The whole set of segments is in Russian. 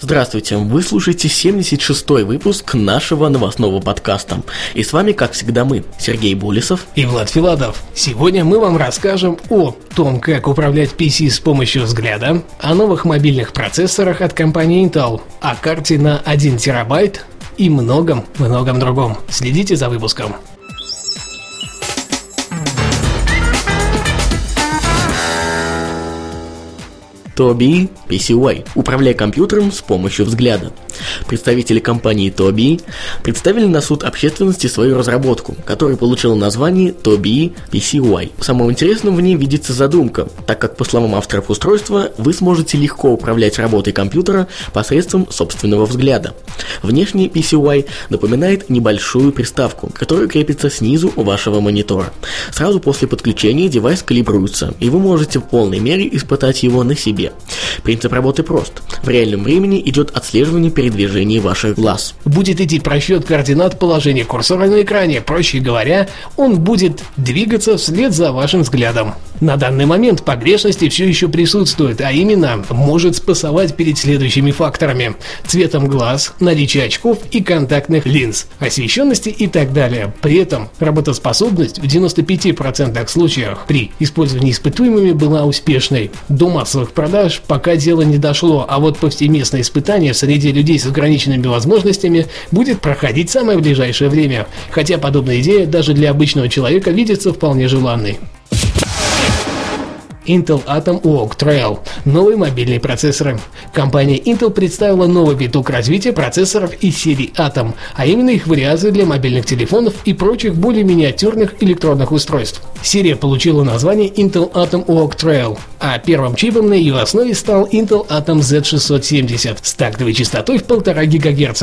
Здравствуйте, вы слушаете 76-й выпуск нашего новостного подкаста. И с вами, как всегда, мы, Сергей Болесов и Влад Филатов. Сегодня мы вам расскажем о том, как управлять PC с помощью взгляда, о новых мобильных процессорах от компании Intel, о карте на 1 терабайт и многом-многом другом. Следите за выпуском. Тоби PCY. Управляй компьютером с помощью взгляда. Представители компании Тоби представили на суд общественности свою разработку, которая получила название Тоби PCY. Самым интересным в ней видится задумка, так как, по словам авторов устройства, вы сможете легко управлять работой компьютера посредством собственного взгляда. Внешне PCY напоминает небольшую приставку, которая крепится снизу вашего монитора. Сразу после подключения девайс калибруется, и вы можете в полной мере испытать его на себе. Принцип работы прост. В реальном времени идет отслеживание передвижений ваших глаз. Будет идти просчет координат положения курсора на экране. Проще говоря, он будет двигаться вслед за вашим взглядом. На данный момент погрешности все еще присутствуют, а именно может спасовать перед следующими факторами. Цветом глаз, наличие очков и контактных линз, освещенности и так далее. При этом работоспособность в 95% случаях при использовании испытуемыми была успешной. До массовых продаж продаж пока дело не дошло, а вот повсеместное испытание среди людей с ограниченными возможностями будет проходить самое ближайшее время, хотя подобная идея даже для обычного человека видится вполне желанной. Intel Atom Walk Trail – новые мобильные процессоры. Компания Intel представила новый виток развития процессоров из серии Atom, а именно их вариации для мобильных телефонов и прочих более миниатюрных электронных устройств. Серия получила название Intel Atom Walk Trail, а первым чипом на ее основе стал Intel Atom Z670 с тактовой частотой в 1,5 ГГц.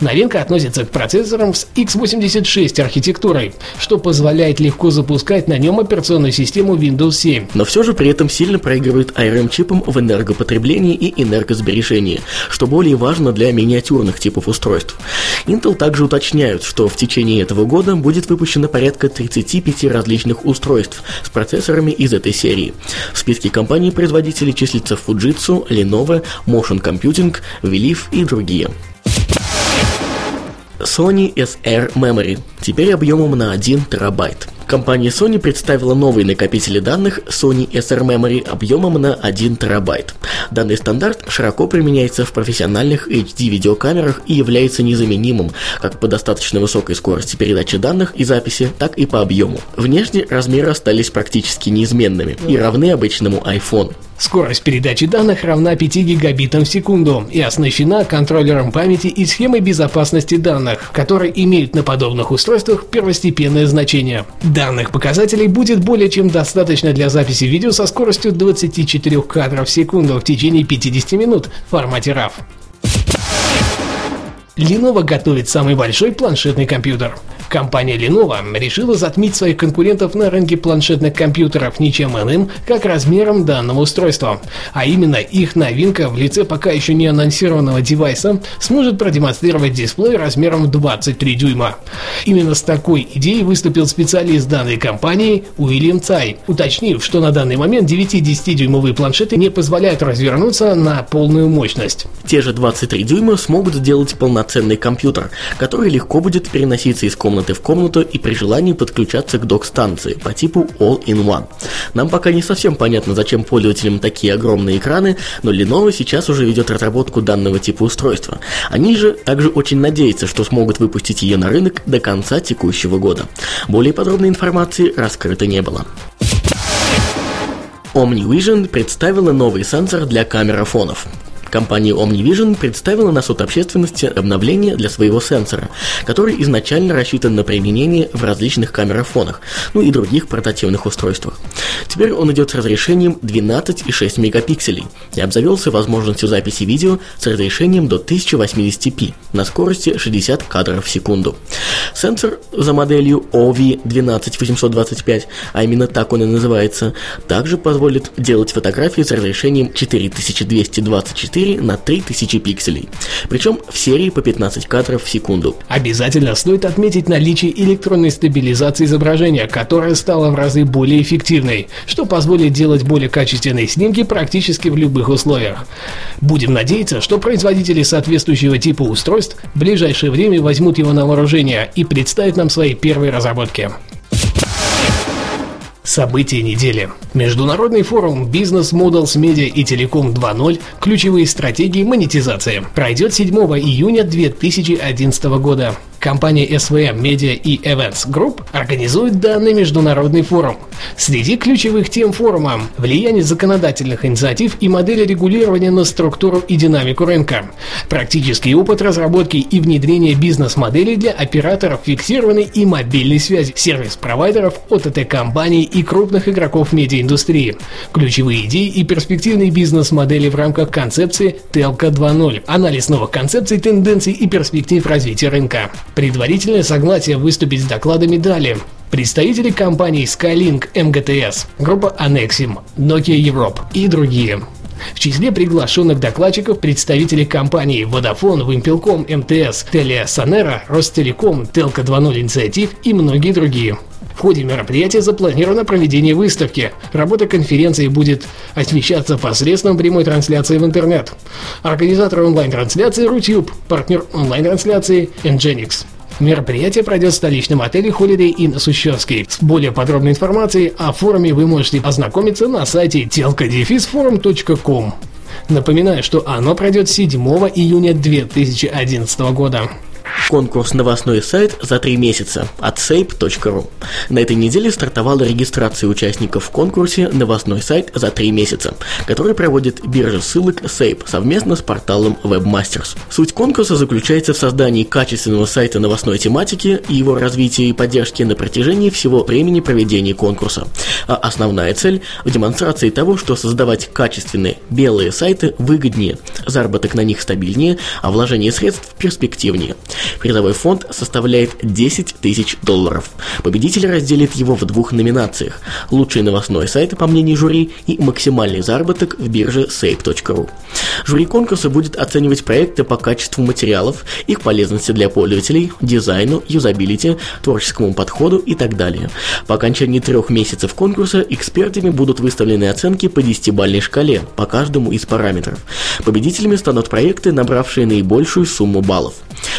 Новинка относится к процессорам с x86 архитектурой, что позволяет легко запускать на нем операционную систему Windows 7. Но все же при этом сильно проигрывает ARM-чипам в энергопотреблении и энергосбережении, что более важно для миниатюрных типов устройств. Intel также уточняют, что в течение этого года будет выпущено порядка 35 различных устройств с процессорами из этой серии. В списке компаний-производителей числятся Fujitsu, Lenovo, Motion Computing, Velif и другие. Sony SR Memory, теперь объемом на 1 терабайт. Компания Sony представила новые накопители данных Sony SR Memory объемом на 1 терабайт. Данный стандарт широко применяется в профессиональных HD видеокамерах и является незаменимым как по достаточно высокой скорости передачи данных и записи, так и по объему. Внешне размеры остались практически неизменными и равны обычному iPhone. Скорость передачи данных равна 5 гигабитам в секунду и оснащена контроллером памяти и схемой безопасности данных, которые имеют на подобных устройствах первостепенное значение. Данных показателей будет более чем достаточно для записи видео со скоростью 24 кадров в секунду в течение 50 минут в формате RAW. Lenovo готовит самый большой планшетный компьютер. Компания Lenovo решила затмить своих конкурентов на рынке планшетных компьютеров ничем иным, как размером данного устройства. А именно их новинка в лице пока еще не анонсированного девайса сможет продемонстрировать дисплей размером 23 дюйма. Именно с такой идеей выступил специалист данной компании Уильям Цай, уточнив, что на данный момент 9-10-дюймовые планшеты не позволяют развернуться на полную мощность. Те же 23 дюйма смогут сделать полноценный компьютер, который легко будет переноситься из комнаты в комнату и при желании подключаться к док-станции по типу All-in-One. Нам пока не совсем понятно, зачем пользователям такие огромные экраны, но Lenovo сейчас уже ведет разработку данного типа устройства. Они же также очень надеются, что смогут выпустить ее на рынок до конца текущего года. Более подробной информации раскрыто не было. OmniVision представила новый сенсор для камерафонов. Компания OmniVision представила на суд общественности обновление для своего сенсора, который изначально рассчитан на применение в различных камерафонах, ну и других портативных устройствах. Теперь он идет с разрешением 12,6 мегапикселей и обзавелся возможностью записи видео с разрешением до 1080p на скорости 60 кадров в секунду. Сенсор за моделью OV12825, а именно так он и называется, также позволит делать фотографии с разрешением 4224 на 3000 пикселей, причем в серии по 15 кадров в секунду. Обязательно стоит отметить наличие электронной стабилизации изображения, которая стала в разы более эффективной, что позволит делать более качественные снимки практически в любых условиях. Будем надеяться, что производители соответствующего типа устройств в ближайшее время возьмут его на вооружение и представят нам свои первые разработки. События недели. Международный форум Business Models Media и Телеком 2.0 Ключевые стратегии монетизации пройдет 7 июня 2011 года. Компания SVM Media и Events Group организует данный международный форум. Среди ключевых тем форума – влияние законодательных инициатив и модели регулирования на структуру и динамику рынка, практический опыт разработки и внедрения бизнес-моделей для операторов фиксированной и мобильной связи, сервис-провайдеров, ОТТ-компаний и крупных игроков медиаиндустрии, ключевые идеи и перспективные бизнес-модели в рамках концепции Телка 2.0, анализ новых концепций, тенденций и перспектив развития рынка. Предварительное согласие выступить с докладами дали представители компаний Skylink MGTS, группа Anexim, Nokia Europe и другие. В числе приглашенных докладчиков представители компаний Vodafone, Wimpelcom, МТС, Telia Sonera, Ростелеком, Телка 2.0 Инициатив и многие другие. В ходе мероприятия запланировано проведение выставки. Работа конференции будет освещаться посредством прямой трансляции в интернет. Организатор онлайн-трансляции Рутюб, партнер онлайн-трансляции Nginx. Мероприятие пройдет в столичном отеле Holiday Inn Сущевский. С более подробной информацией о форуме вы можете ознакомиться на сайте telcadefisforum.com. Напоминаю, что оно пройдет 7 июня 2011 года. Конкурс «Новостной сайт» за три месяца от sape.ru. На этой неделе стартовала регистрация участников в конкурсе «Новостной сайт за три месяца», который проводит биржа ссылок Sape совместно с порталом Webmasters. Суть конкурса заключается в создании качественного сайта новостной тематики и его развитии и поддержке на протяжении всего времени проведения конкурса. А основная цель в демонстрации того, что создавать качественные белые сайты выгоднее, заработок на них стабильнее, а вложение средств перспективнее. Призовой фонд составляет 10 тысяч долларов. Победитель разделит его в двух номинациях. Лучший новостной сайт, по мнению жюри, и максимальный заработок в бирже safe.ru. Жюри конкурса будет оценивать проекты по качеству материалов, их полезности для пользователей, дизайну, юзабилити, творческому подходу и так далее. По окончании трех месяцев конкурса экспертами будут выставлены оценки по 10-бальной шкале по каждому из параметров. Победителями станут проекты, набравшие наибольшую сумму баллов.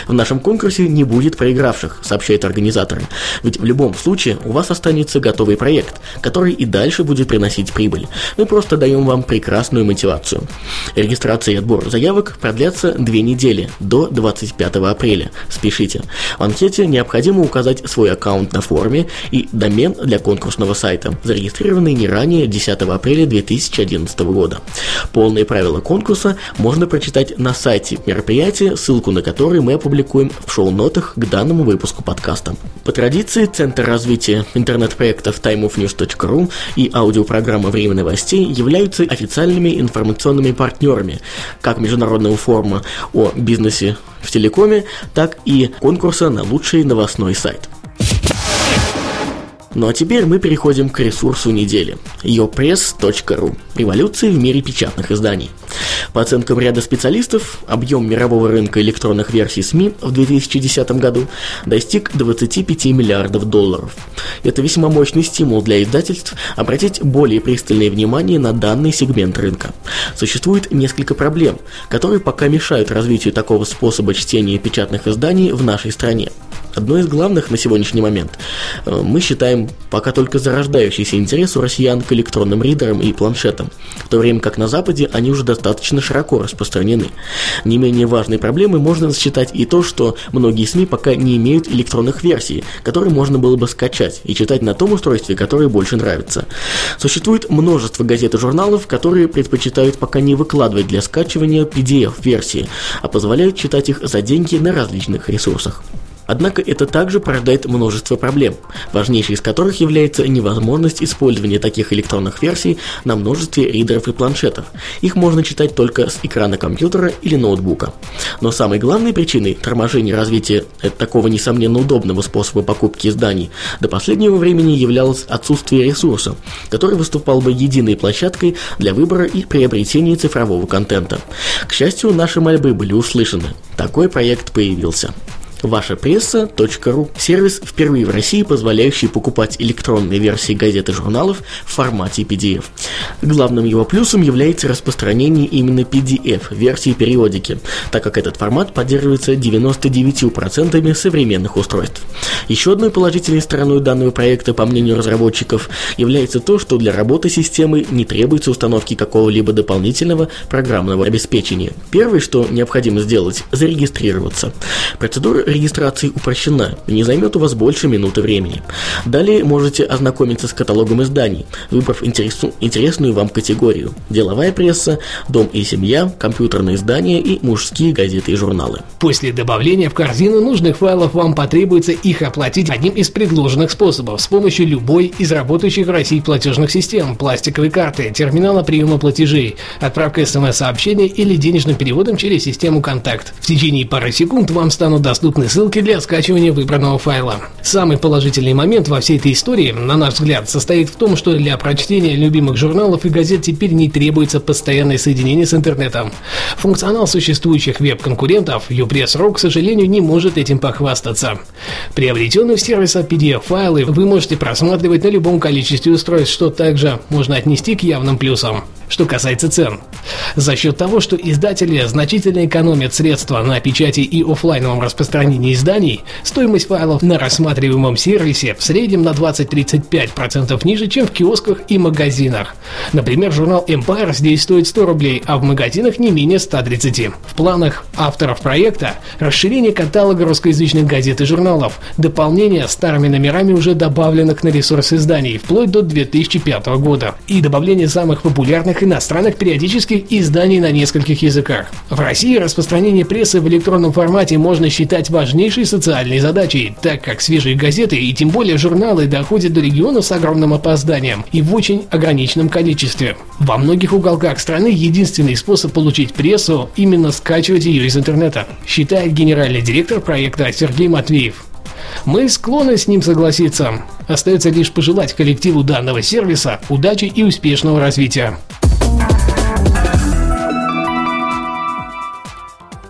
В нашем конкурсе не будет проигравших, сообщают организаторы. Ведь в любом случае у вас останется готовый проект, который и дальше будет приносить прибыль. Мы просто даем вам прекрасную мотивацию. Регистрация и отбор заявок продлятся две недели, до 25 апреля. Спешите. В анкете необходимо указать свой аккаунт на форуме и домен для конкурсного сайта, зарегистрированный не ранее 10 апреля 2011 года. Полные правила конкурса можно прочитать на сайте мероприятия, ссылку на который мы опубликуем в шоу-нотах к данному выпуску подкаста. По традиции, Центр развития интернет-проектов timeofnews.ru и аудиопрограмма «Время новостей» являются официальными информационными партнерами как Международного форума о бизнесе в телекоме, так и конкурса на лучший новостной сайт. Ну а теперь мы переходим к ресурсу недели – yourpress.ru – революции в мире печатных изданий. По оценкам ряда специалистов, объем мирового рынка электронных версий СМИ в 2010 году достиг 25 миллиардов долларов. Это весьма мощный стимул для издательств обратить более пристальное внимание на данный сегмент рынка. Существует несколько проблем, которые пока мешают развитию такого способа чтения печатных изданий в нашей стране. Одно из главных на сегодняшний момент э, мы считаем пока только зарождающийся интерес у россиян к электронным ридерам и планшетам, в то время как на Западе они уже достаточно широко распространены. Не менее важной проблемой можно считать и то, что многие СМИ пока не имеют электронных версий, которые можно было бы скачать и читать на том устройстве, которое больше нравится. Существует множество газет и журналов, которые предпочитают пока не выкладывать для скачивания PDF-версии, а позволяют читать их за деньги на различных ресурсах. Однако это также порождает множество проблем, важнейшей из которых является невозможность использования таких электронных версий на множестве ридеров и планшетов. Их можно читать только с экрана компьютера или ноутбука. Но самой главной причиной торможения развития такого несомненно удобного способа покупки изданий до последнего времени являлось отсутствие ресурса, который выступал бы единой площадкой для выбора и приобретения цифрового контента. К счастью, наши мольбы были услышаны. Такой проект появился ваша пресса.ру. Сервис впервые в России, позволяющий покупать электронные версии газет и журналов в формате PDF. Главным его плюсом является распространение именно PDF-версии периодики, так как этот формат поддерживается 99% современных устройств. Еще одной положительной стороной данного проекта, по мнению разработчиков, является то, что для работы системы не требуется установки какого-либо дополнительного программного обеспечения. Первое, что необходимо сделать – зарегистрироваться. Процедура регистрации упрощена, не займет у вас больше минуты времени. Далее можете ознакомиться с каталогом изданий, выбрав интересу, интересную вам категорию – деловая пресса, дом и семья, компьютерные издания и мужские газеты и журналы. После добавления в корзину нужных файлов вам потребуется их оплатить одним из предложенных способов с помощью любой из работающих в России платежных систем, пластиковой карты, терминала приема платежей, отправка смс-сообщения или денежным переводом через систему «Контакт». В течение пары секунд вам станут доступны доступны ссылки для скачивания выбранного файла. Самый положительный момент во всей этой истории, на наш взгляд, состоит в том, что для прочтения любимых журналов и газет теперь не требуется постоянное соединение с интернетом. Функционал существующих веб-конкурентов Upress.ru, к сожалению, не может этим похвастаться. Приобретенные в сервиса PDF-файлы вы можете просматривать на любом количестве устройств, что также можно отнести к явным плюсам. Что касается цен. За счет того, что издатели значительно экономят средства на печати и офлайновом распространении изданий, стоимость файлов на рассматриваемом сервисе в среднем на 20-35% ниже, чем в киосках и магазинах. Например, журнал Empire здесь стоит 100 рублей, а в магазинах не менее 130. В планах авторов проекта расширение каталога русскоязычных газет и журналов, дополнение старыми номерами уже добавленных на ресурс изданий вплоть до 2005 года и добавление самых популярных иностранных периодических изданий на нескольких языках. В России распространение прессы в электронном формате можно считать важнейшей социальной задачей, так как свежие газеты и тем более журналы доходят до регионов с огромным опозданием и в очень ограниченном количестве. Во многих уголках страны единственный способ получить прессу – именно скачивать ее из интернета, считает генеральный директор проекта Сергей Матвеев. Мы склонны с ним согласиться. Остается лишь пожелать коллективу данного сервиса удачи и успешного развития.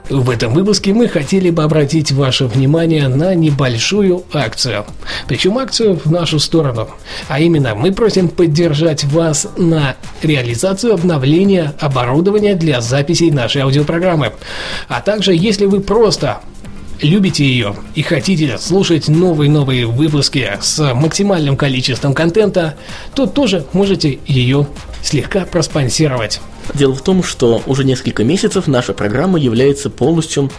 В этом выпуске мы хотели бы обратить ваше внимание на небольшую акцию. Причем акцию в нашу сторону. А именно, мы просим поддержать вас на реализацию обновления оборудования для записей нашей аудиопрограммы. А также, если вы просто любите ее и хотите слушать новые-новые выпуски с максимальным количеством контента, то тоже можете ее слегка проспонсировать. Дело в том, что уже несколько месяцев наша программа является полностью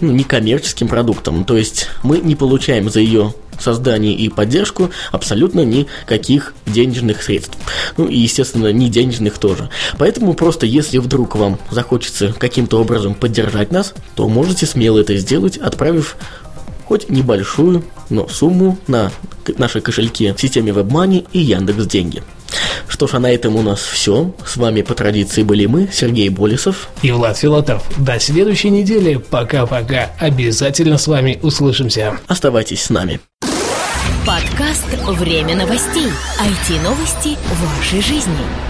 ну, некоммерческим продуктом. То есть мы не получаем за ее создание и поддержку абсолютно никаких денежных средств. Ну и, естественно, не денежных тоже. Поэтому просто если вдруг вам захочется каким-то образом поддержать нас, то можете смело это сделать, отправив хоть небольшую, но сумму на наши кошельки в системе WebMoney и Яндекс Деньги. Что ж, а на этом у нас все. С вами по традиции были мы, Сергей Болесов и Влад Филатов. До следующей недели. Пока-пока. Обязательно с вами услышимся. Оставайтесь с нами. Подкаст «Время новостей». IT-новости вашей жизни.